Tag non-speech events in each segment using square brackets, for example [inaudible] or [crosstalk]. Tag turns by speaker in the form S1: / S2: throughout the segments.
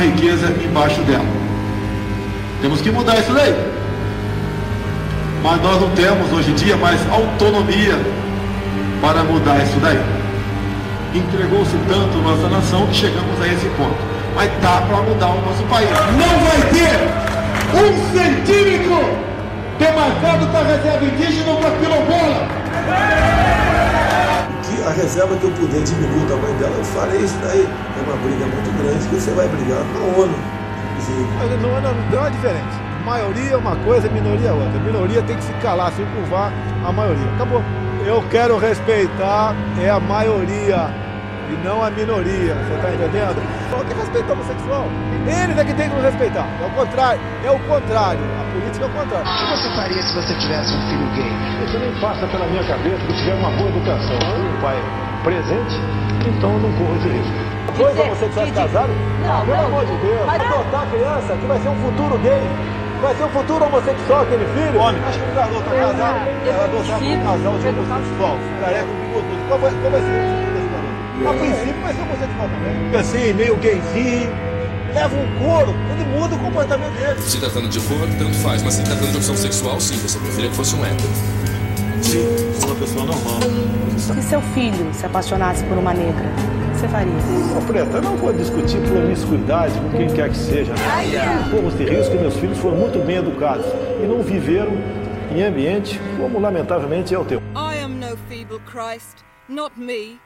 S1: riqueza embaixo dela. Temos que mudar isso daí. Mas nós não temos hoje em dia mais autonomia para mudar isso daí. Entregou-se tanto nossa nação que chegamos a esse ponto. Mas dá para mudar o nosso país.
S2: Não vai ter um centímetro demarcado para reserva indígena para quilombola.
S3: A reserva que eu puder diminuir o tamanho dela, eu farei isso daí. É uma briga muito grande que você vai brigar na ONU.
S4: Não, não, não, não tem uma. Maioria é uma coisa, minoria é outra. A minoria tem que se calar, se curvar a maioria. Acabou. Eu quero respeitar é a maioria e não a minoria. Você está entendendo? Tem que respeitar o homossexual. Eles é que tem que nos respeitar. É o contrário. É o contrário. A política é o contrário.
S5: O que você faria se você tivesse um filho gay?
S4: Isso nem passa pela minha cabeça que tiver uma boa educação. Um pai presente, então eu não corro esse risco. Dois homossexuais casados? Não, pelo amor de Deus. Vai adotar a criança que vai ser um futuro gay. Vai ser um futuro homossexual aquele filho? Homem. Acho que não vai adotar casado. Vai adotar um casal de homossexual. Careca com tudo. Qual vai, ser o garoto? A princípio vai ser homossexual também. Assim, meio gayzinho. Leva um couro, ele muda o comportamento dele.
S6: Se tratando de cor, tanto faz. Mas se tratando de opção sexual, sim. Você preferia que fosse um hétero.
S1: Sim, sou uma pessoa normal.
S7: Se seu filho se apaixonasse por uma negra, o que você faria?
S4: Ô, Preta, eu não vou discutir promiscuidade com quem quer que seja. Corro de risco que meus filhos foram muito bem educados e não viveram em ambiente como lamentavelmente é o teu.
S8: I am no feeble Christ, not me.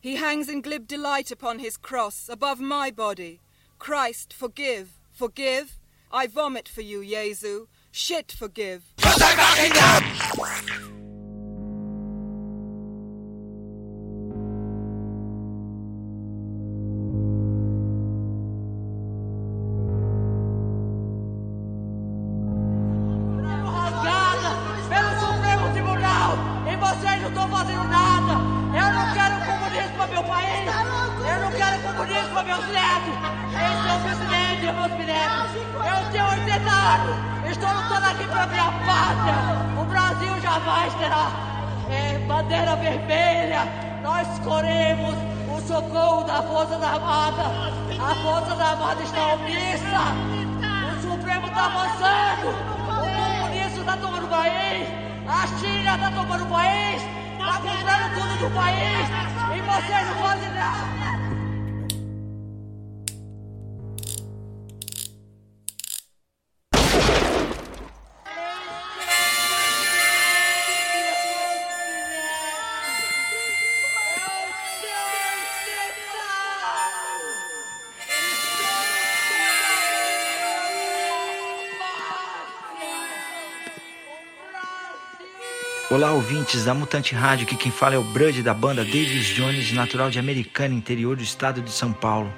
S8: He hangs in glib delight upon his cross, above my body. Christ, forgive, forgive. I vomit for you, Jesu. Shit, forgive.
S9: Olá, ouvintes da Mutante Rádio, que quem fala é o Brud da banda Davis Jones, natural de Americana, interior do estado de São Paulo.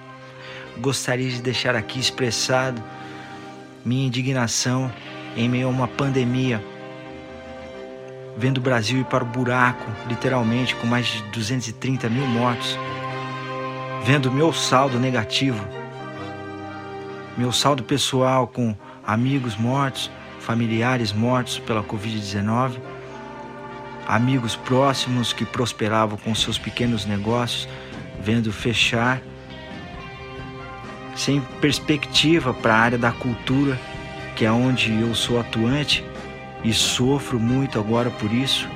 S9: Gostaria de deixar aqui expressado minha indignação em meio a uma pandemia, vendo o Brasil ir para o buraco, literalmente, com mais de 230 mil mortos, vendo meu saldo negativo, meu saldo pessoal com amigos mortos, familiares mortos pela Covid-19 amigos próximos que prosperavam com seus pequenos negócios, vendo fechar, sem perspectiva para a área da cultura, que é onde eu sou atuante e sofro muito agora por isso,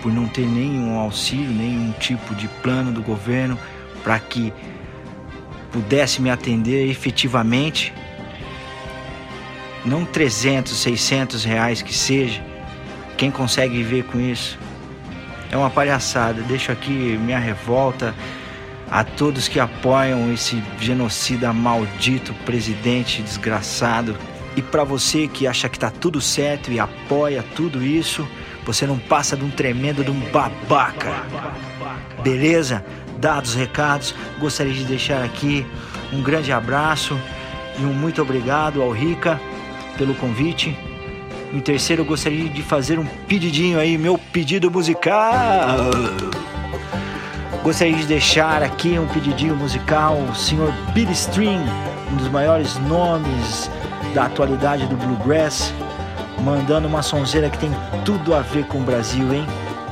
S9: por não ter nenhum auxílio, nenhum tipo de plano do governo para que pudesse me atender efetivamente, não 300, 600 reais que seja, quem consegue viver com isso? É uma palhaçada. Deixo aqui minha revolta a todos que apoiam esse genocida maldito presidente desgraçado. E para você que acha que tá tudo certo e apoia tudo isso, você não passa de um tremendo de um babaca. Beleza? Dados os recados, gostaria de deixar aqui um grande abraço e um muito obrigado ao Rica pelo convite. Em terceiro, eu gostaria de fazer um pedidinho aí, meu pedido musical. Gostaria de deixar aqui um pedidinho musical, o senhor Billy String, um dos maiores nomes da atualidade do bluegrass, mandando uma sonzeira que tem tudo a ver com o Brasil, hein?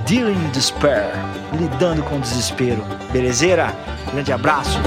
S9: Dealing Despair, lidando com desespero. Belezeira? Grande abraço.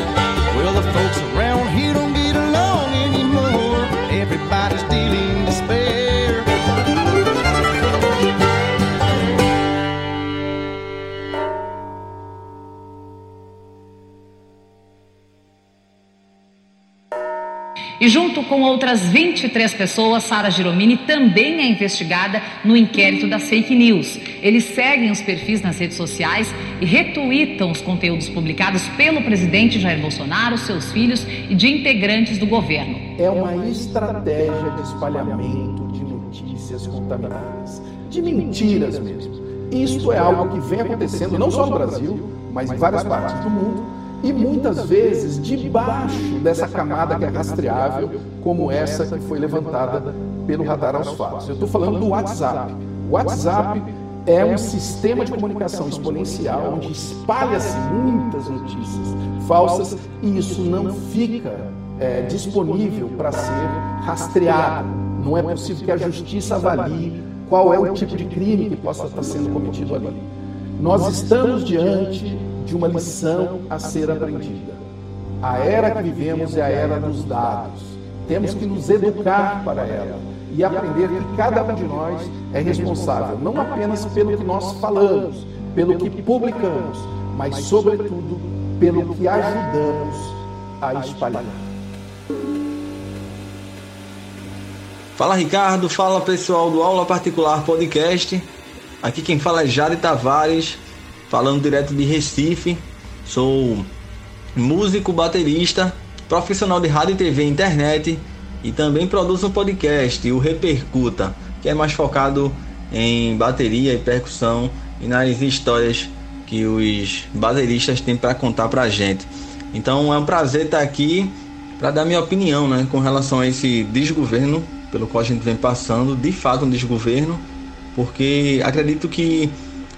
S10: E junto com outras 23 pessoas, Sara Giromini também é investigada no inquérito das fake news. Eles seguem os perfis nas redes sociais e retweetam os conteúdos publicados pelo presidente Jair Bolsonaro, seus filhos e de integrantes do governo.
S2: É uma estratégia de espalhamento de notícias contaminadas, de mentiras mesmo. Isto é algo que vem acontecendo não só no Brasil, mas em várias partes do mundo e muitas vezes debaixo dessa camada que é rastreável, como essa que foi levantada pelo radar aos fatos. Eu estou falando do WhatsApp. O WhatsApp é um sistema de comunicação exponencial onde espalha-se muitas notícias falsas e isso não fica é, disponível para ser rastreado. Não é possível que a justiça avalie qual é o tipo de crime que possa estar sendo cometido ali. Nós estamos diante de uma lição a ser aprendida. A era que vivemos é a era dos dados. Temos que nos educar para ela e aprender que cada um de nós é responsável não apenas pelo que nós falamos, pelo que publicamos, mas, sobretudo, pelo que ajudamos a espalhar.
S11: Fala Ricardo, fala pessoal do Aula Particular Podcast. Aqui quem fala é Jade Tavares, falando direto de Recife. Sou músico, baterista, profissional de rádio, TV e internet e também produzo um podcast, o Repercuta, que é mais focado em bateria e percussão e nas histórias que os bateristas têm para contar para a gente. Então é um prazer estar aqui para dar minha opinião né, com relação a esse desgoverno pelo qual a gente vem passando, de fato um desgoverno, porque acredito que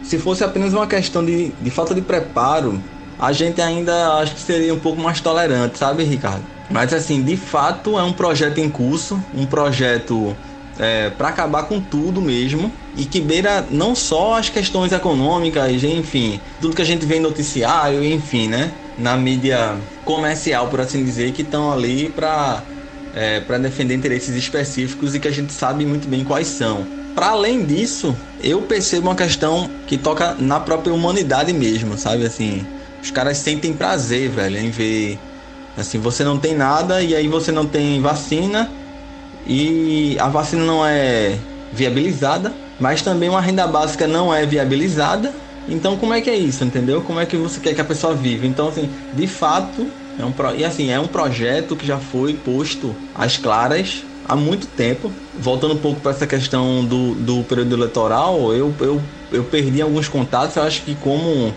S11: se fosse apenas uma questão de, de falta de preparo, a gente ainda acho que seria um pouco mais tolerante, sabe, Ricardo? Mas assim, de fato é um projeto em curso, um projeto é, para acabar com tudo mesmo e que beira não só as questões econômicas, enfim, tudo que a gente vê em noticiário, enfim, né, na mídia comercial, por assim dizer, que estão ali para é, defender interesses específicos e que a gente sabe muito bem quais são. Para além disso, eu percebo uma questão que toca na própria humanidade mesmo, sabe? Assim, os caras sentem prazer, velho, em ver. Assim, você não tem nada e aí você não tem vacina e a vacina não é viabilizada, mas também uma renda básica não é viabilizada. Então, como é que é isso, entendeu? Como é que você quer que a pessoa viva? Então, assim, de fato, é um pro... e assim, é um projeto que já foi posto às claras há muito tempo. Voltando um pouco para essa questão do, do período eleitoral, eu, eu, eu perdi alguns contatos. Eu acho que, como.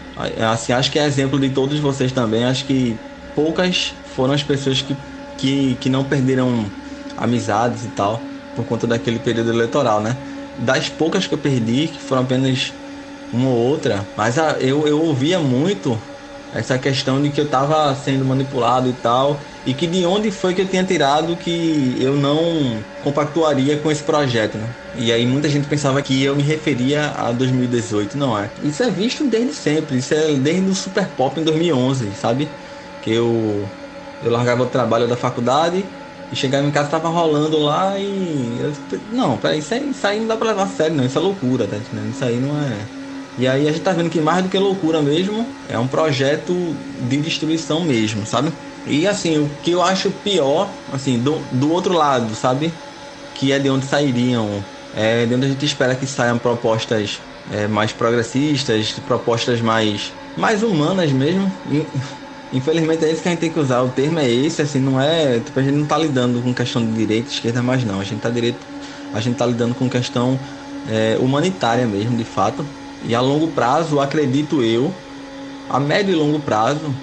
S11: Assim, acho que é exemplo de todos vocês também. Acho que poucas foram as pessoas que, que, que não perderam amizades e tal por conta daquele período eleitoral, né? Das poucas que eu perdi, que foram apenas uma ou outra, mas a, eu, eu ouvia muito essa questão de que eu estava sendo manipulado e tal, e que de onde foi que eu tinha tirado que eu não compactuaria com esse projeto, né? E aí muita gente pensava que eu me referia a 2018, não é? Isso é visto desde sempre, isso é desde o Super Pop em 2011, sabe? Que eu eu largava o trabalho da faculdade e chegava em casa tava rolando lá e eu, não, peraí, isso, aí, isso aí não dá pra levar a sério, não, isso é loucura, tá entendendo? Isso aí não é e aí a gente tá vendo que mais do que loucura mesmo, é um projeto de destruição mesmo, sabe? E assim, o que eu acho pior, assim, do, do outro lado, sabe? Que é de onde sairiam, é de onde a gente espera que saiam propostas é, mais progressistas, propostas mais, mais humanas mesmo. E, infelizmente é isso que a gente tem que usar. O termo é esse, assim, não é. Tipo, a gente não tá lidando com questão de direita esquerda mais não. A gente tá direito. A gente tá lidando com questão é, humanitária mesmo, de fato. E a longo prazo, acredito eu, a médio e longo prazo,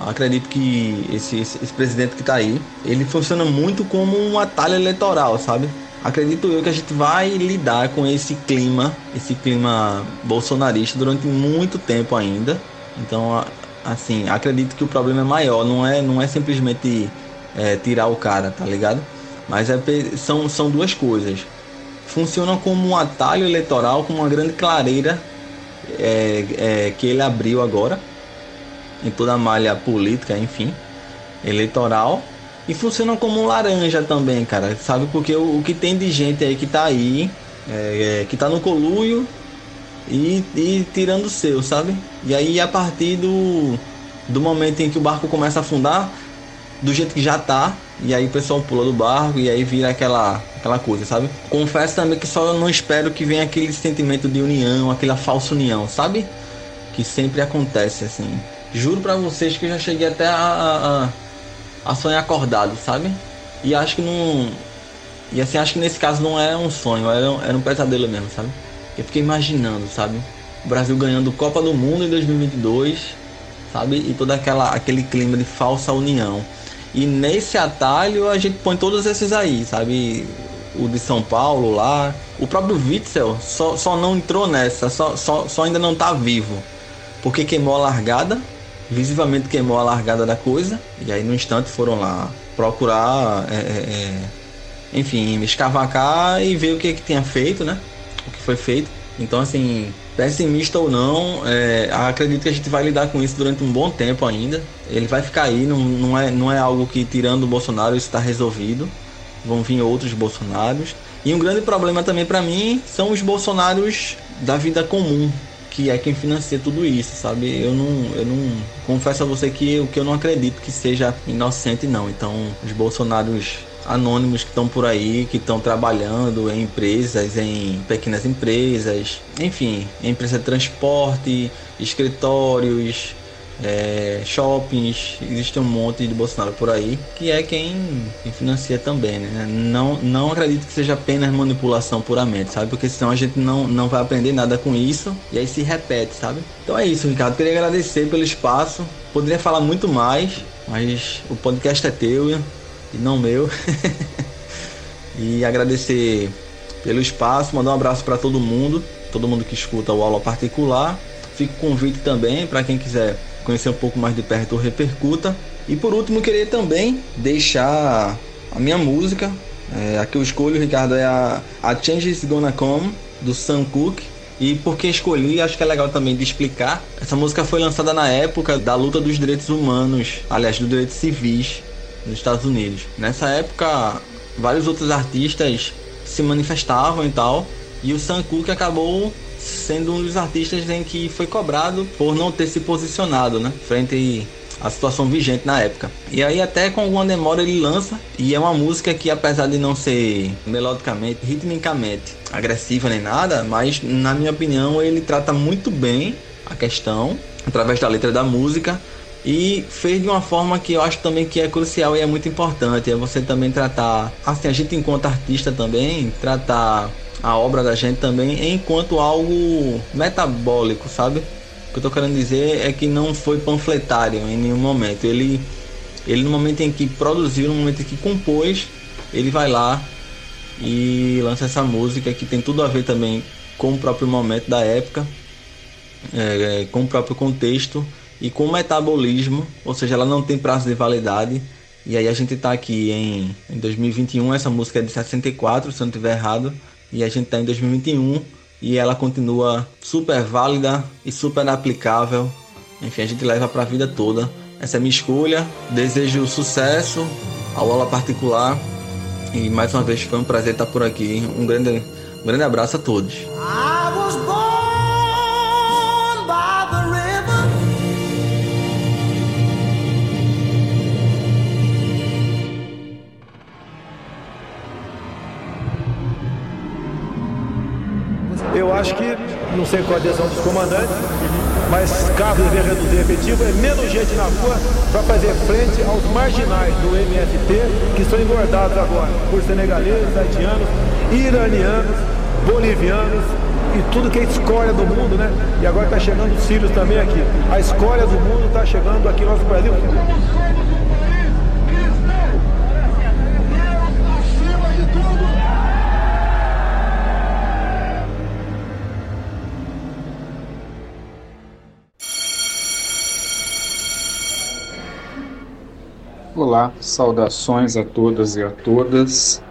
S11: acredito que esse, esse, esse presidente que está aí, ele funciona muito como um atalho eleitoral, sabe? Acredito eu que a gente vai lidar com esse clima, esse clima bolsonarista durante muito tempo ainda. Então assim, acredito que o problema é maior, não é, não é simplesmente é, tirar o cara, tá ligado? Mas é, são, são duas coisas. Funciona como um atalho eleitoral, com uma grande clareira é, é, que ele abriu agora em toda a malha política, enfim, eleitoral. E funciona como um laranja também, cara, sabe? Porque o, o que tem de gente aí que tá aí, é, é que tá no coluio e, e tirando o seu, sabe? E aí a partir do, do momento em que o barco começa a afundar, do jeito que já tá, e aí o pessoal pula do barco e aí vira aquela, aquela coisa, sabe? Confesso também que só não espero que venha aquele sentimento de união, aquela falsa união, sabe? Que sempre acontece assim. Juro para vocês que eu já cheguei até a, a, a sonhar acordado, sabe? E acho que não. E assim, acho que nesse caso não era um sonho, era, era um pesadelo mesmo, sabe? Eu fiquei imaginando, sabe? O Brasil ganhando Copa do Mundo em 2022, sabe? E todo aquela, aquele clima de falsa união. E nesse atalho a gente põe todos esses aí, sabe? O de São Paulo lá. O próprio Witzel só, só não entrou nessa, só, só, só ainda não tá vivo. Porque queimou a largada, visivelmente queimou a largada da coisa. E aí no instante foram lá procurar, é, é, é enfim, escavacar e ver o que, que tinha feito, né? O que foi feito. Então, assim, pessimista ou não, é, acredito que a gente vai lidar com isso durante um bom tempo ainda. Ele vai ficar aí, não, não, é, não é algo que tirando o Bolsonaro isso está resolvido. Vão vir outros Bolsonaros. E um grande problema também para mim são os Bolsonaros da vida comum, que é quem financia tudo isso, sabe? Eu não, eu não confesso a você que, que eu não acredito que seja inocente não. Então, os Bolsonaros anônimos que estão por aí, que estão trabalhando em empresas, em pequenas empresas, enfim, em empresa de transporte, escritórios, é, shoppings, existe um monte de Bolsonaro por aí, que é quem, quem, financia também, né? Não, não acredito que seja apenas manipulação puramente, sabe? Porque senão a gente não, não vai aprender nada com isso e aí se repete, sabe? Então é isso, Ricardo. Queria agradecer pelo espaço. Poderia falar muito mais, mas o podcast é teu e não meu. [laughs] e agradecer pelo espaço, mandar um abraço para todo mundo, todo mundo que escuta o aula particular. Fico convite também para quem quiser conhecer um pouco mais de perto o Repercuta. E por último, queria também deixar a minha música. É, a que eu escolho, Ricardo, é a, a Change Gonna Come, do Sam Cooke. E por que escolhi, acho que é legal também de explicar. Essa música foi lançada na época da luta dos direitos humanos, aliás, dos direitos civis nos Estados Unidos. Nessa época, vários outros artistas se manifestavam e tal, e o Sam Cooke acabou sendo um dos artistas em que foi cobrado por não ter se posicionado, né, frente à situação vigente na época. E aí até com alguma demora ele lança e é uma música que apesar de não ser melodicamente, ritmicamente agressiva nem nada, mas na minha opinião ele trata muito bem a questão através da letra da música e fez de uma forma que eu acho também que é crucial e é muito importante, é você também tratar, assim, a gente enquanto artista também, tratar a obra da gente também enquanto algo metabólico, sabe? O que eu tô querendo dizer é que não foi panfletário em nenhum momento. Ele, ele no momento em que produziu, no momento em que compôs, ele vai lá e lança essa música que tem tudo a ver também com o próprio momento da época, é, com o próprio contexto e com metabolismo, ou seja, ela não tem prazo de validade. E aí a gente está aqui em, em 2021, essa música é de 64, se eu não estiver errado, e a gente está em 2021 e ela continua super válida e super aplicável. Enfim, a gente leva para a vida toda. Essa é a minha escolha. Desejo sucesso ao aula particular e mais uma vez foi um prazer estar por aqui. Um grande, um grande abraço a todos.
S4: Acho que, não sei qual a decisão dos comandantes, mas caso dever reduzir efetivo, é menos gente na rua para fazer frente aos marginais do MST que são engordados agora por senegaleses, haitianos, iranianos, bolivianos e tudo que é escória do mundo, né? E agora está chegando os sírios também aqui. A escória do mundo está chegando aqui no nosso Brasil.
S12: Olá, saudações a todas e a todas.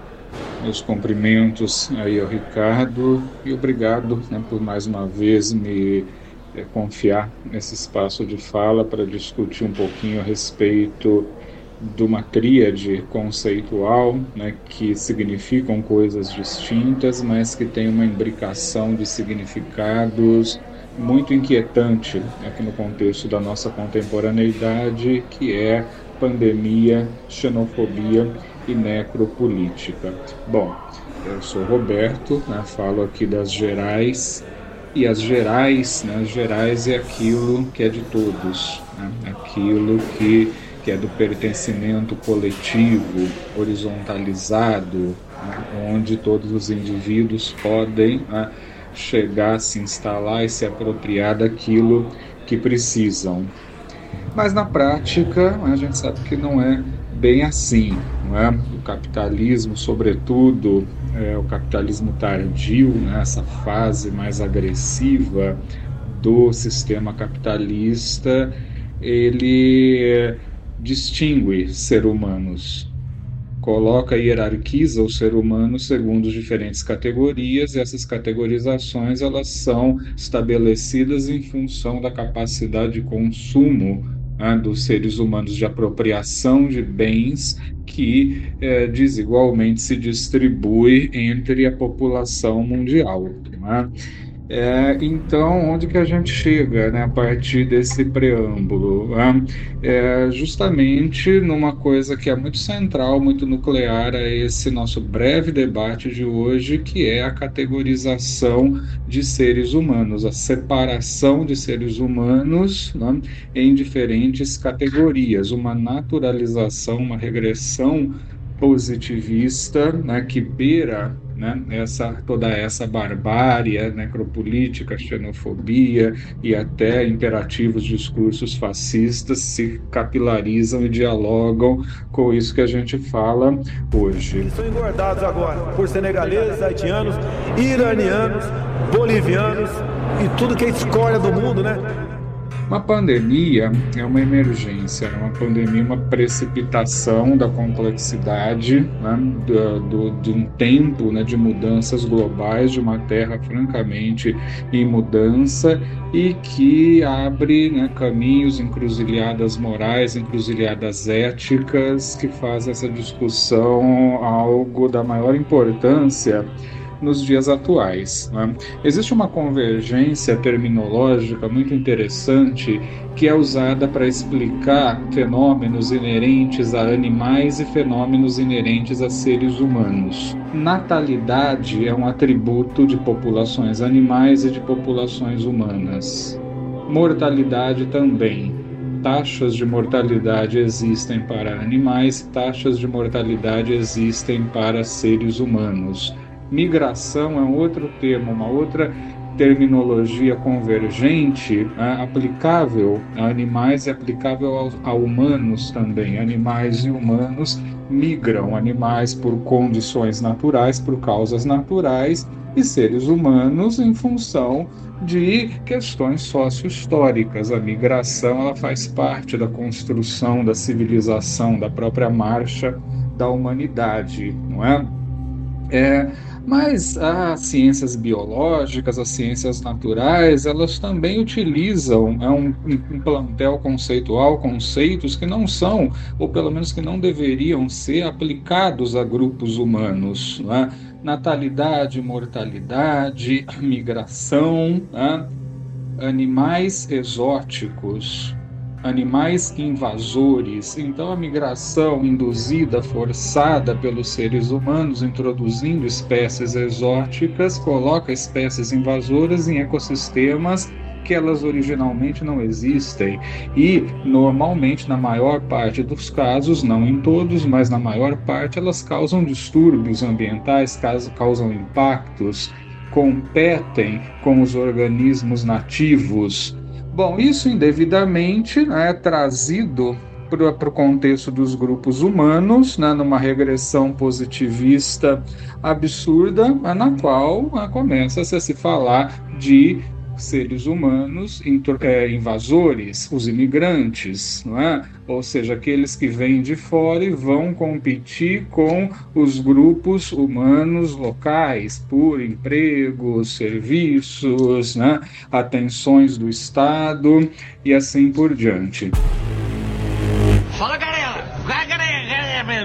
S12: Meus cumprimentos aí ao Ricardo e obrigado né, por mais uma vez me é, confiar nesse espaço de fala para discutir um pouquinho a respeito de uma tríade conceitual né, que significam coisas distintas, mas que tem uma imbricação de significados muito inquietante aqui no contexto da nossa contemporaneidade, que é pandemia, xenofobia e necropolítica. Bom, eu sou Roberto, né, falo aqui das gerais, e as gerais, né, as gerais é aquilo que é de todos, né, aquilo que, que é do pertencimento coletivo, horizontalizado, né, onde todos os indivíduos podem né, chegar, se instalar e se apropriar daquilo que precisam. Mas na prática, a gente sabe que não é bem assim. Não é? O capitalismo, sobretudo é, o capitalismo tardio, né? essa fase mais agressiva do sistema capitalista, ele distingue ser humanos coloca e hierarquiza o ser humano segundo diferentes categorias e essas categorizações elas são estabelecidas em função da capacidade de consumo né, dos seres humanos de apropriação de bens que é, desigualmente se distribui entre a população mundial. Né? É, então, onde que a gente chega né, a partir desse preâmbulo? Né? É justamente numa coisa que é muito central, muito nuclear a esse nosso breve debate de hoje, que é a categorização de seres humanos, a separação de seres humanos né, em diferentes categorias, uma naturalização, uma regressão positivista né, que beira né, essa, toda essa barbárie necropolítica, xenofobia e até imperativos discursos fascistas se capilarizam e dialogam com isso que a gente fala hoje.
S4: Eles são engordados agora por senegaleses, haitianos, iranianos, bolivianos e tudo que é escória do mundo, né?
S12: Uma pandemia é uma emergência, é uma pandemia, uma precipitação da complexidade né, do, do, de um tempo né, de mudanças globais, de uma terra francamente em mudança e que abre né, caminhos, encruzilhadas morais, encruzilhadas éticas, que faz essa discussão algo da maior importância nos dias atuais. Né? Existe uma convergência terminológica muito interessante que é usada para explicar fenômenos inerentes a animais e fenômenos inerentes a seres humanos. Natalidade é um atributo de populações animais e de populações humanas. Mortalidade também taxas de mortalidade existem para animais, taxas de mortalidade existem para seres humanos. Migração é um outro termo, uma outra terminologia convergente né, aplicável a animais e aplicável a, a humanos também. Animais e humanos migram, animais por condições naturais, por causas naturais, e seres humanos em função de questões sócio-históricas. A migração ela faz parte da construção da civilização, da própria marcha da humanidade, não é? é mas as ciências biológicas, as ciências naturais, elas também utilizam é um, um plantel conceitual, conceitos que não são, ou pelo menos que não deveriam ser aplicados a grupos humanos. Né? Natalidade, mortalidade, migração, né? animais exóticos, animais invasores. Então, a migração induzida, forçada pelos seres humanos, introduzindo espécies exóticas, coloca espécies invasoras em ecossistemas que elas originalmente não existem e normalmente na maior parte dos casos, não em todos, mas na maior parte elas causam distúrbios ambientais, causam impactos, competem com os organismos nativos, Bom, isso indevidamente né, é trazido para o contexto dos grupos humanos, né, numa regressão positivista absurda, na qual né, começa -se a se falar de seres humanos é, invasores, os imigrantes, não é? ou seja, aqueles que vêm de fora e vão competir com os grupos humanos locais por empregos, serviços, né? atenções do Estado e assim por diante.
S13: Fala galera!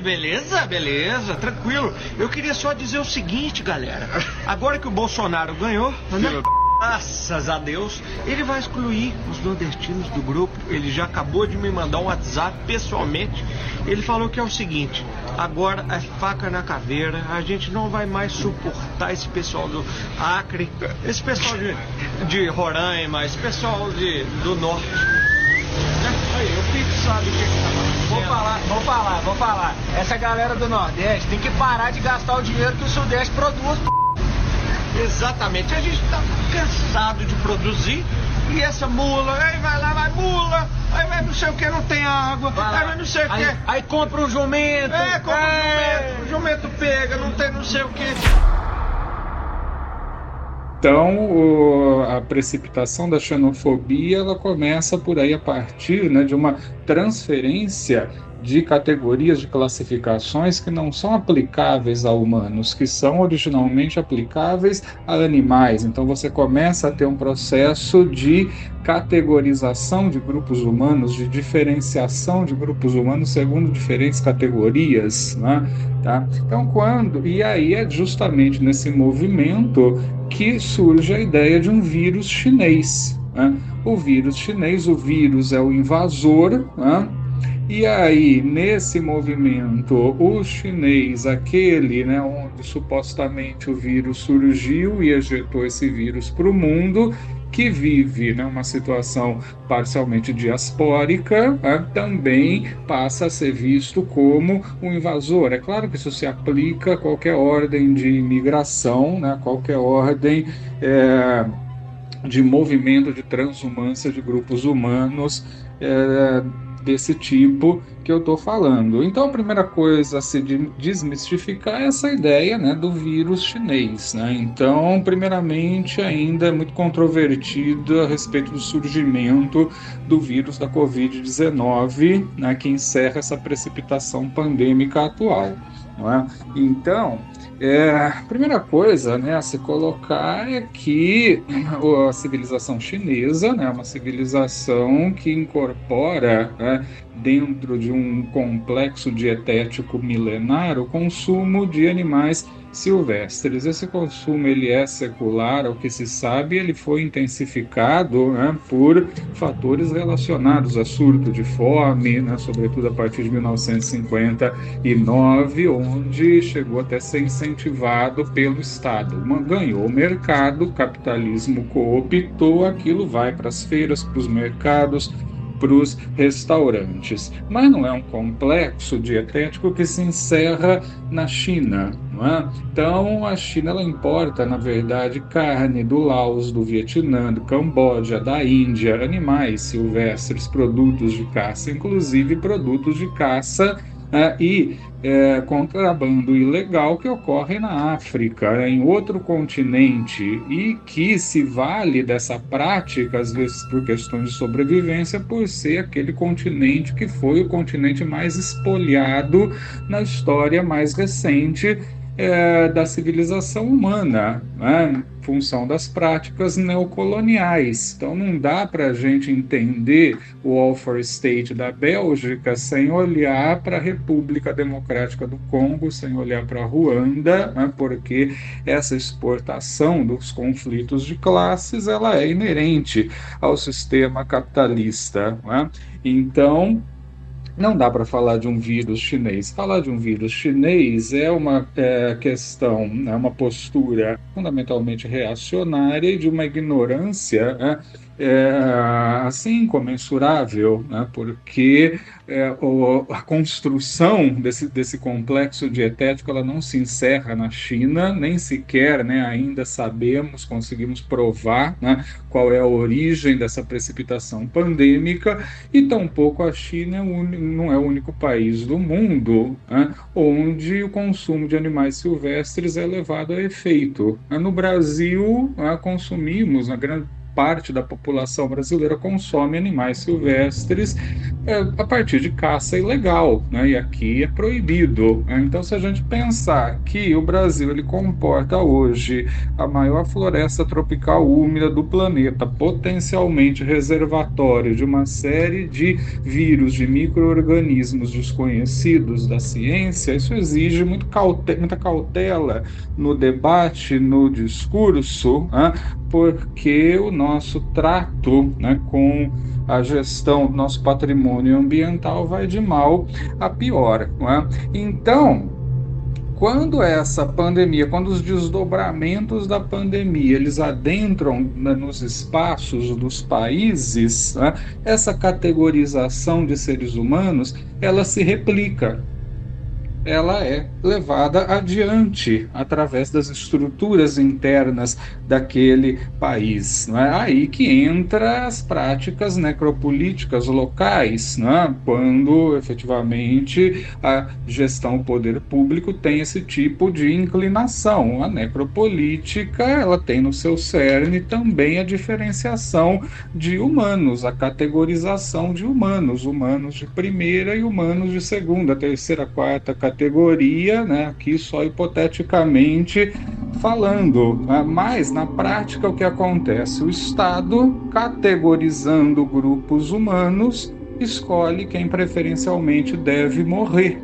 S13: Beleza, beleza, tranquilo. Eu queria só dizer o seguinte, galera. Agora que o Bolsonaro ganhou, né? Graças a Deus, ele vai excluir os nordestinos do grupo. Ele já acabou de me mandar um WhatsApp pessoalmente. Ele falou que é o seguinte: agora é faca na caveira. A gente não vai mais suportar esse pessoal do Acre, esse pessoal de, de Roraima, esse pessoal de, do norte. Aí, o Pico sabe o que, que tá
S14: Vou falar, vou falar, vou falar. Essa galera do Nordeste tem que parar de gastar o dinheiro que o Sudeste produz.
S13: Exatamente. A gente está cansado de produzir e essa mula, aí vai lá, vai mula, aí vai não sei o que, não tem água, aí vai não sei o que.
S14: Aí, aí compra um jumento.
S13: É, compra é. um jumento, o jumento pega, não tem não sei o que.
S12: Então, o, a precipitação da xenofobia ela começa por aí a partir né, de uma transferência de categorias de classificações que não são aplicáveis a humanos, que são originalmente aplicáveis a animais. Então você começa a ter um processo de categorização de grupos humanos, de diferenciação de grupos humanos segundo diferentes categorias, né? Tá? Então quando e aí é justamente nesse movimento que surge a ideia de um vírus chinês. Né? O vírus chinês, o vírus é o invasor, né? E aí, nesse movimento, o chinês, aquele né, onde supostamente o vírus surgiu e ejetou esse vírus para o mundo, que vive né, uma situação parcialmente diaspórica, né, também passa a ser visto como um invasor. É claro que isso se aplica a qualquer ordem de imigração, né, qualquer ordem. É, de movimento de transumância de grupos humanos é, desse tipo que eu estou falando. Então, a primeira coisa a se desmistificar é essa ideia né, do vírus chinês. Né? Então, primeiramente, ainda é muito controvertido a respeito do surgimento do vírus da Covid-19, né, que encerra essa precipitação pandêmica atual. Não é? Então, é, a primeira coisa né, a se colocar é que a civilização chinesa é né, uma civilização que incorpora né, dentro de um complexo dietético milenar o consumo de animais silvestres. Esse consumo ele é secular, ao que se sabe, ele foi intensificado né, por fatores relacionados a surto de fome, né, sobretudo a partir de 1959, onde chegou até ser incentivado pelo Estado. Ganhou o mercado, o capitalismo cooptou, aquilo vai para as feiras, para os mercados, para os restaurantes. Mas não é um complexo dietético que se encerra na China. É? Então, a China ela importa, na verdade, carne do Laos, do Vietnã, do Camboja, da Índia, animais silvestres, produtos de caça, inclusive produtos de caça é, e é, contrabando ilegal que ocorre na África, em outro continente, e que se vale dessa prática, às vezes por questões de sobrevivência, por ser aquele continente que foi o continente mais espoliado na história mais recente é, da civilização humana, né, em função das práticas neocoloniais. Então não dá para a gente entender o welfare state da Bélgica sem olhar para a República Democrática do Congo, sem olhar para Ruanda, né, porque essa exportação dos conflitos de classes ela é inerente ao sistema capitalista. Né? Então não dá para falar de um vírus chinês. Falar de um vírus chinês é uma é, questão, é uma postura fundamentalmente reacionária e de uma ignorância né, é, assim comensurável, né, porque é, o, a construção desse, desse complexo dietético ela não se encerra na China, nem sequer né, ainda sabemos, conseguimos provar né, qual é a origem dessa precipitação pandêmica, e tampouco a China é não é o único país do mundo né, onde o consumo de animais silvestres é levado a efeito. No Brasil, consumimos, na grande parte da população brasileira consome animais silvestres é, a partir de caça ilegal, né? E aqui é proibido. Né? Então, se a gente pensar que o Brasil ele comporta hoje a maior floresta tropical úmida do planeta, potencialmente reservatório de uma série de vírus, de micro-organismos desconhecidos da ciência, isso exige muito muita cautela no debate, no discurso, né? Porque o nosso trato né, com a gestão do nosso patrimônio ambiental vai de mal a pior. É? Então, quando essa pandemia, quando os desdobramentos da pandemia eles adentram né, nos espaços dos países, né, essa categorização de seres humanos ela se replica ela é levada adiante através das estruturas internas daquele país. Não é aí que entra as práticas necropolíticas locais, não é? quando efetivamente a gestão poder público tem esse tipo de inclinação. A necropolítica ela tem no seu cerne também a diferenciação de humanos, a categorização de humanos, humanos de primeira e humanos de segunda, terceira, quarta categoria né, aqui só hipoteticamente falando, né, mas na prática o que acontece? O Estado, categorizando grupos humanos, escolhe quem preferencialmente deve morrer.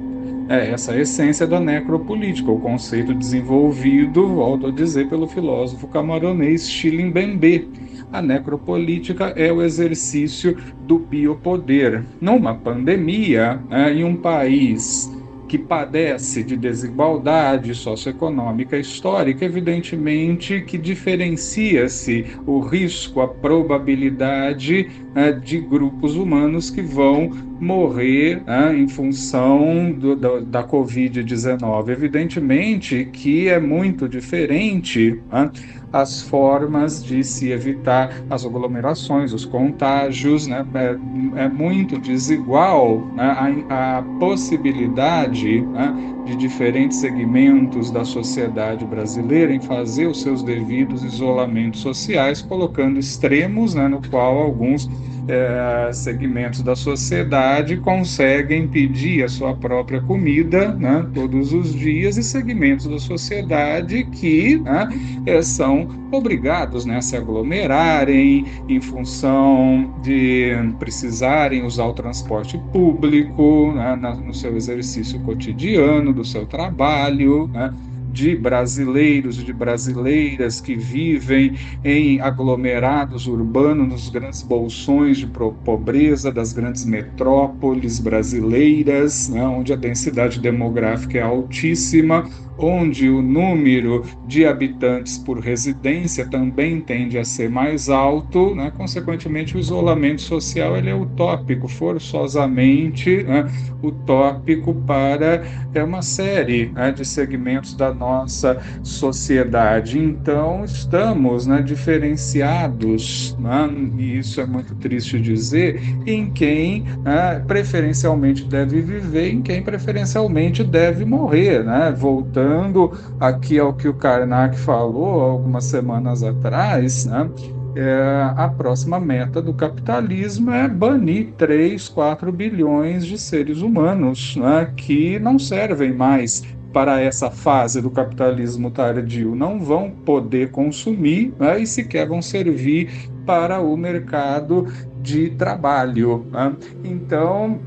S12: É essa a essência da necropolítica, o conceito desenvolvido, volto a dizer, pelo filósofo camaronês Chilim-Bembe. A necropolítica é o exercício do biopoder. Numa pandemia, é, em um país que padece de desigualdade socioeconômica histórica, evidentemente que diferencia-se o risco, a probabilidade né, de grupos humanos que vão morrer né, em função do, da, da Covid-19. Evidentemente que é muito diferente né, as formas de se evitar as aglomerações, os contágios, né? é, é muito desigual né? a, a, possibilidade né? De diferentes segmentos da sociedade brasileira em fazer os seus devidos isolamentos sociais, colocando extremos né? no qual alguns é, segmentos da sociedade conseguem pedir a sua própria comida né, todos os dias e segmentos da sociedade que né, é, são obrigados né, a se aglomerarem em função de precisarem usar o transporte público né, no seu exercício cotidiano, do seu trabalho. Né, de brasileiros e de brasileiras que vivem em aglomerados urbanos, nos grandes bolsões de pobreza das grandes metrópoles brasileiras, né, onde a densidade demográfica é altíssima, onde o número de habitantes por residência também tende a ser mais alto, né? consequentemente o isolamento social ele é utópico, forçosamente né? utópico para é, uma série né, de segmentos da nossa sociedade. Então estamos né, diferenciados, né? e isso é muito triste dizer, em quem né, preferencialmente deve viver, em quem preferencialmente deve morrer, né? voltando aqui ao que o Karnak falou algumas semanas atrás, né? É, a próxima meta do capitalismo é banir 3, 4 bilhões de seres humanos né, que não servem mais para essa fase do capitalismo tardio, não vão poder consumir né, e sequer vão servir para o mercado de trabalho. Né? Então,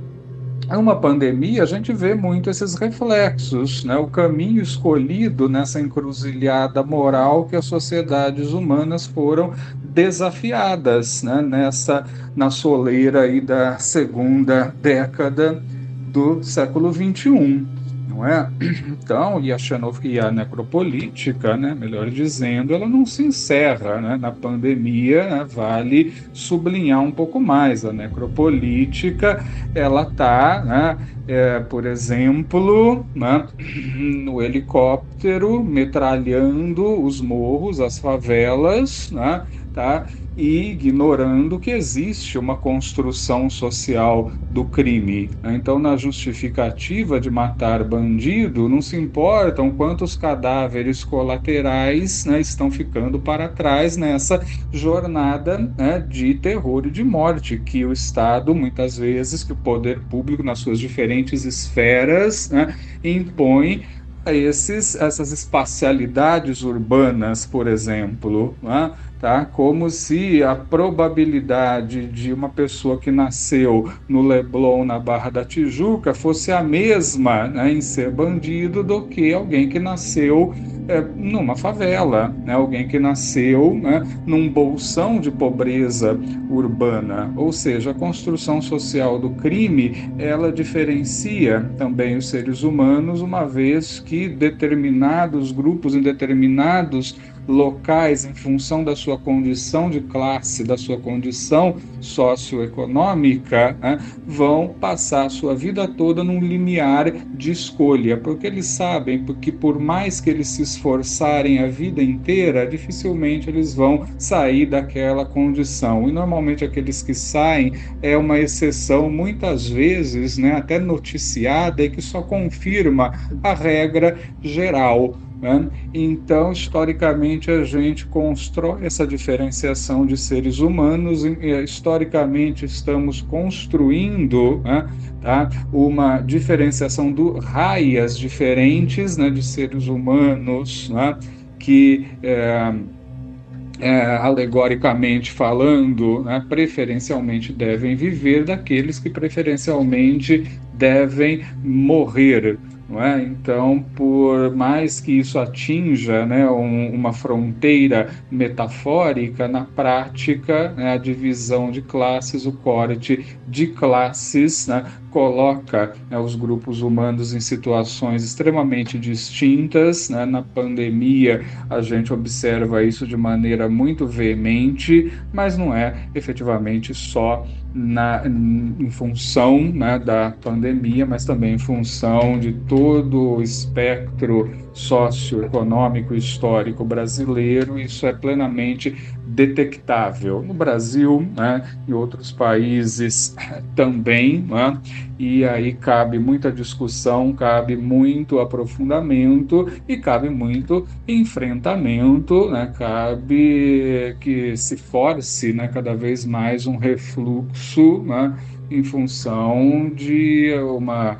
S12: uma pandemia, a gente vê muito esses reflexos, né? o caminho escolhido nessa encruzilhada moral que as sociedades humanas foram desafiadas né? nessa na soleira aí da segunda década do século 21 não é? [clears throat] Então, e a, xenof e a necropolítica, né, melhor dizendo, ela não se encerra né, na pandemia, né, vale sublinhar um pouco mais. A necropolítica, ela está, né, é, por exemplo, né, [clears throat] no helicóptero, metralhando os morros, as favelas, né, tá? E ignorando que existe uma construção social do crime. Então, na justificativa de matar bandido, não se importam quantos cadáveres colaterais né, estão ficando para trás nessa jornada né, de terror e de morte que o Estado, muitas vezes, que o poder público, nas suas diferentes esferas, né, impõe esses, essas espacialidades urbanas, por exemplo. Né? Tá? Como se a probabilidade de uma pessoa que nasceu no Leblon, na Barra da Tijuca, fosse a mesma né, em ser bandido do que alguém que nasceu é, numa favela, né? alguém que nasceu né, num bolsão de pobreza urbana. Ou seja, a construção social do crime ela diferencia também os seres humanos, uma vez que determinados grupos em determinados locais, em função da sua condição de classe, da sua condição socioeconômica, né, vão passar a sua vida toda num limiar de escolha, porque eles sabem que por mais que eles se esforçarem a vida inteira, dificilmente eles vão sair daquela condição. E normalmente aqueles que saem é uma exceção, muitas vezes, né, até noticiada e que só confirma a regra geral. Né? Então, historicamente, a gente constrói essa diferenciação de seres humanos, e, historicamente, estamos construindo né, tá, uma diferenciação de raias diferentes né, de seres humanos né, que. É, é, alegoricamente falando, né, preferencialmente devem viver daqueles que preferencialmente devem morrer. Não é? Então, por mais que isso atinja né, um, uma fronteira metafórica, na prática, né, a divisão de classes, o corte de classes, né, coloca né, os grupos humanos em situações extremamente distintas. Né? Na pandemia, a gente observa isso de maneira muito veemente, mas não é efetivamente só na, em função né, da pandemia, mas também em função de todo o espectro socioeconômico e histórico brasileiro, isso é plenamente detectável. No Brasil, né, em outros países [laughs] também, né, e aí cabe muita discussão, cabe muito aprofundamento e cabe muito enfrentamento, né, cabe que se force né, cada vez mais um refluxo né, em função de uma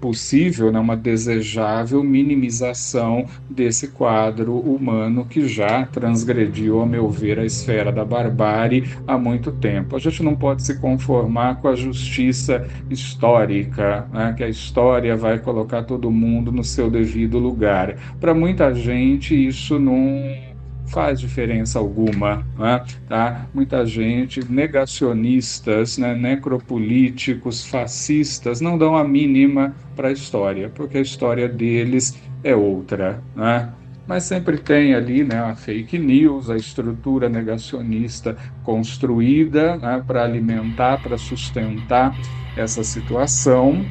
S12: possível, né, uma desejável minimização desse quadro humano que já transgrediu, a meu ver, a esfera da barbárie há muito tempo. A gente não pode se conformar com a justiça histórica, né, que a história vai colocar todo mundo no seu devido lugar. Para muita gente, isso não faz diferença alguma. Né? Tá? Muita gente, negacionistas, né? necropolíticos, fascistas, não dão a mínima para a história, porque a história deles é outra. Né? Mas sempre tem ali né, a fake news, a estrutura negacionista construída né, para alimentar, para sustentar essa situação.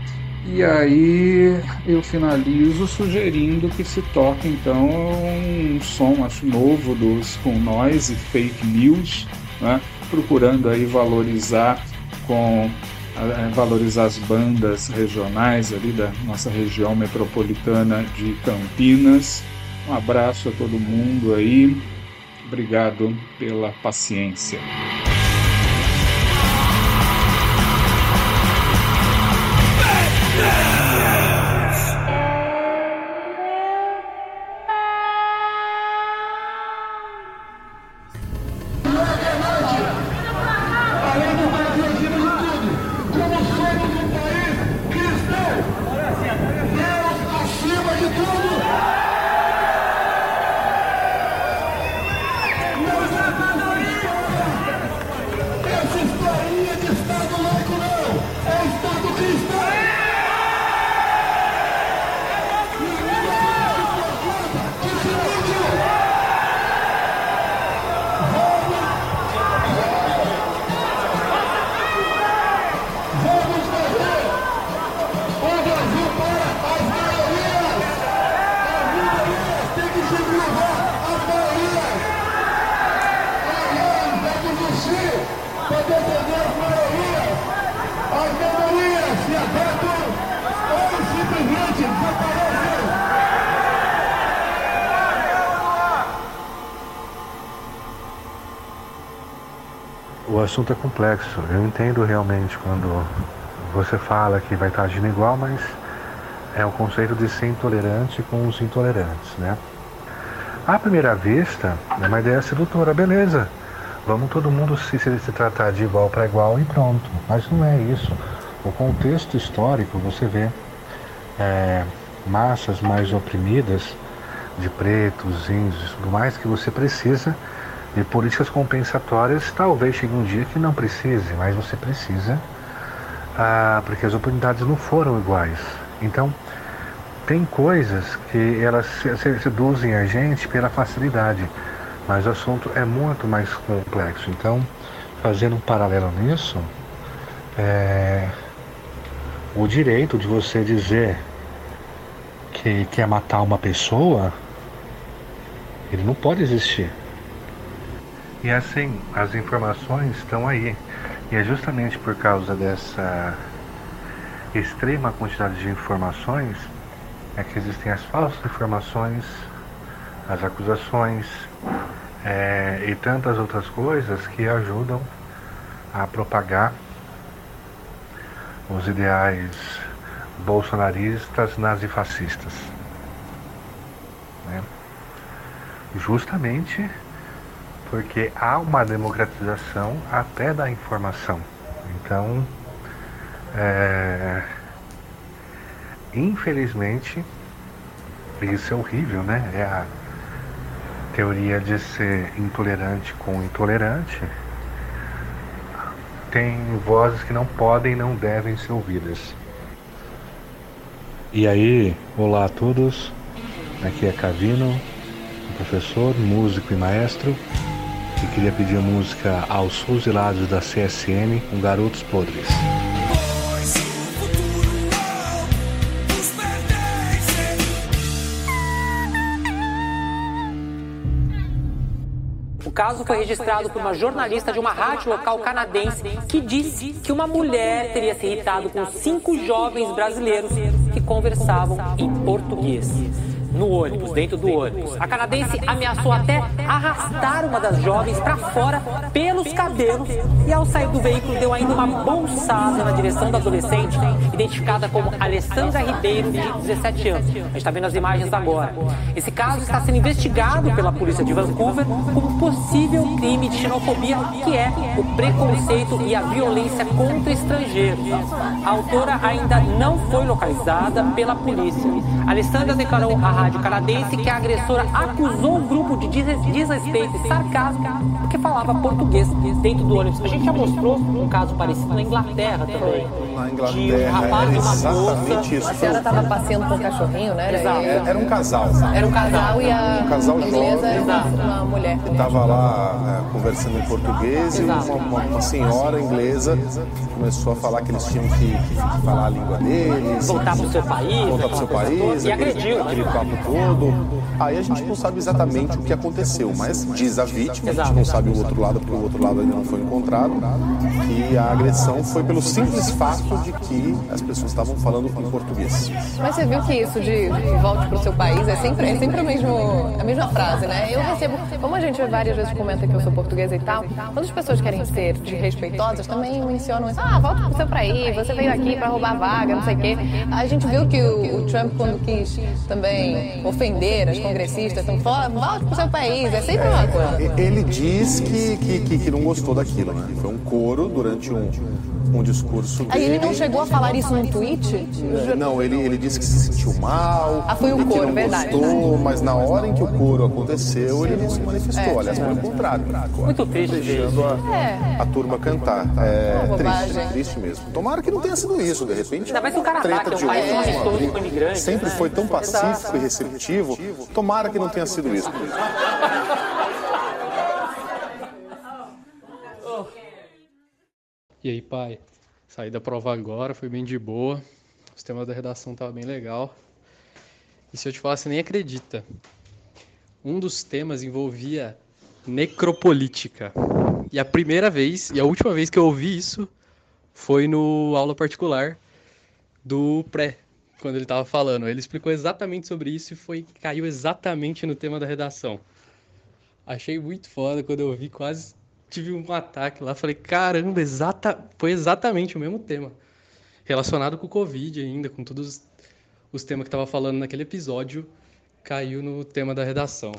S12: E aí eu finalizo sugerindo que se toque então um som acho novo dos com noise fake news, né? procurando aí valorizar com eh, valorizar as bandas regionais ali da nossa região metropolitana de Campinas. Um abraço a todo mundo aí. Obrigado pela paciência. Yeah!
S15: O assunto é complexo. Eu entendo realmente quando você fala que vai estar agindo igual, mas é o conceito de ser intolerante com os intolerantes, né? À primeira vista, é uma ideia sedutora, beleza. Vamos todo mundo se, se, se tratar de igual para igual e pronto. Mas não é isso. O contexto histórico, você vê é, massas mais oprimidas de pretos, índios, tudo mais, que você precisa de políticas compensatórias. Talvez chegue um dia que não precise, mas você precisa, ah, porque as oportunidades não foram iguais. Então, tem coisas que elas seduzem a gente pela facilidade, mas o assunto é muito mais complexo. Então, fazendo um paralelo nisso, é, o direito de você dizer que quer matar uma pessoa, ele não pode existir. E assim, as informações estão aí. E é justamente por causa dessa extrema quantidade de informações é que existem as falsas informações, as acusações é, e tantas outras coisas que ajudam a propagar os ideais bolsonaristas nazifascistas. Né? Justamente porque há uma democratização até da informação. Então, é, infelizmente, isso é horrível, né? É a teoria de ser intolerante com intolerante. Tem vozes que não podem e não devem ser ouvidas. E aí, olá a todos. Aqui é Cavino, professor, músico e maestro. E queria pedir música Aos Fuzilados da CSN com Garotos Podres.
S16: caso foi registrado por uma jornalista de uma rádio local canadense que disse que uma mulher teria se irritado com cinco jovens brasileiros que conversavam em português no ônibus, dentro do ônibus. A canadense ameaçou até arrastar uma das jovens para fora pelos cabelos e, ao sair do veículo, deu ainda uma bolsada na direção da adolescente, identificada como Alessandra Ribeiro, de 17 anos. A gente está vendo as imagens agora. Esse caso está sendo investigado pela polícia de Vancouver como possível crime de xenofobia, que é o preconceito e a violência contra estrangeiros. A autora ainda não foi localizada pela polícia. Alessandra declarou a rádio canadense que a agressora acusou o grupo de desrespeito e sarcasmo porque falava português dentro do ônibus. A gente já mostrou um caso parecido na Inglaterra também.
S17: Na Inglaterra, um rapaz e moça.
S18: Isso. A senhora estava passeando com um cachorrinho, né?
S17: Exato. Era um casal.
S18: Era um casal e a
S17: um casal
S18: inglesa era uma mulher.
S17: Estava lá é, conversando em português Exato. e uma, uma, uma, senhora inglesa começou a falar que eles tinham que, que, que falar a língua deles.
S16: Voltar para o seu país.
S17: Voltar para o seu país.
S16: E agrediu.
S17: Aquele papo todo. Aí a gente não sabe exatamente o que aconteceu, mas diz a vítima, a gente não sabe o outro lado, porque o outro lado ainda não foi encontrado, que a agressão foi pelo simples fato de que as pessoas estavam falando em português.
S18: Mas você viu que isso de volte para o seu país é sempre, é sempre a, mesmo, a mesma frase, né? Eu recebo, como a gente várias vezes comenta que eu sou portuguesa e tal, quando as pessoas querem ser desrespeitosas, também mencionam isso, ah, volte para o seu país, você veio aqui para roubar vaga, não sei o quê. A gente viu que o, o Trump, quando quis também ofender as congressistas, então, volte para o seu país, é sempre uma coisa.
S17: Ele diz que, que, que, que não gostou daquilo, né? Foi um coro durante um um discurso
S18: Aí ele não chegou a falar isso no tweet?
S17: Não, ele, ele disse que se sentiu mal.
S18: Ah, foi o coro,
S17: não
S18: verdade.
S17: Gostou, mas na hora em que o coro aconteceu, ele não se manifestou. É, Aliás, pelo contrário.
S16: Muito triste.
S17: Deixando a, é. a turma cantar. É triste, triste mesmo. Tomara que não tenha sido isso, de repente.
S16: Ainda mais o é um amistoso com imigrantes.
S17: Sempre
S16: né?
S17: foi tão pacífico Exato. e receptivo. Tomara que não tenha sido isso.
S19: E aí, pai? Saí da prova agora, foi bem de boa. Os temas da redação tava bem legal. E se eu te falar, você nem acredita. Um dos temas envolvia necropolítica. E a primeira vez e a última vez que eu ouvi isso foi no aula particular do pré, quando ele estava falando. Ele explicou exatamente sobre isso e foi caiu exatamente no tema da redação. Achei muito foda quando eu ouvi, quase tive um ataque lá, falei, caramba, exata, foi exatamente o mesmo tema. Relacionado com o Covid ainda, com todos os temas que estava falando naquele episódio, caiu no tema da redação.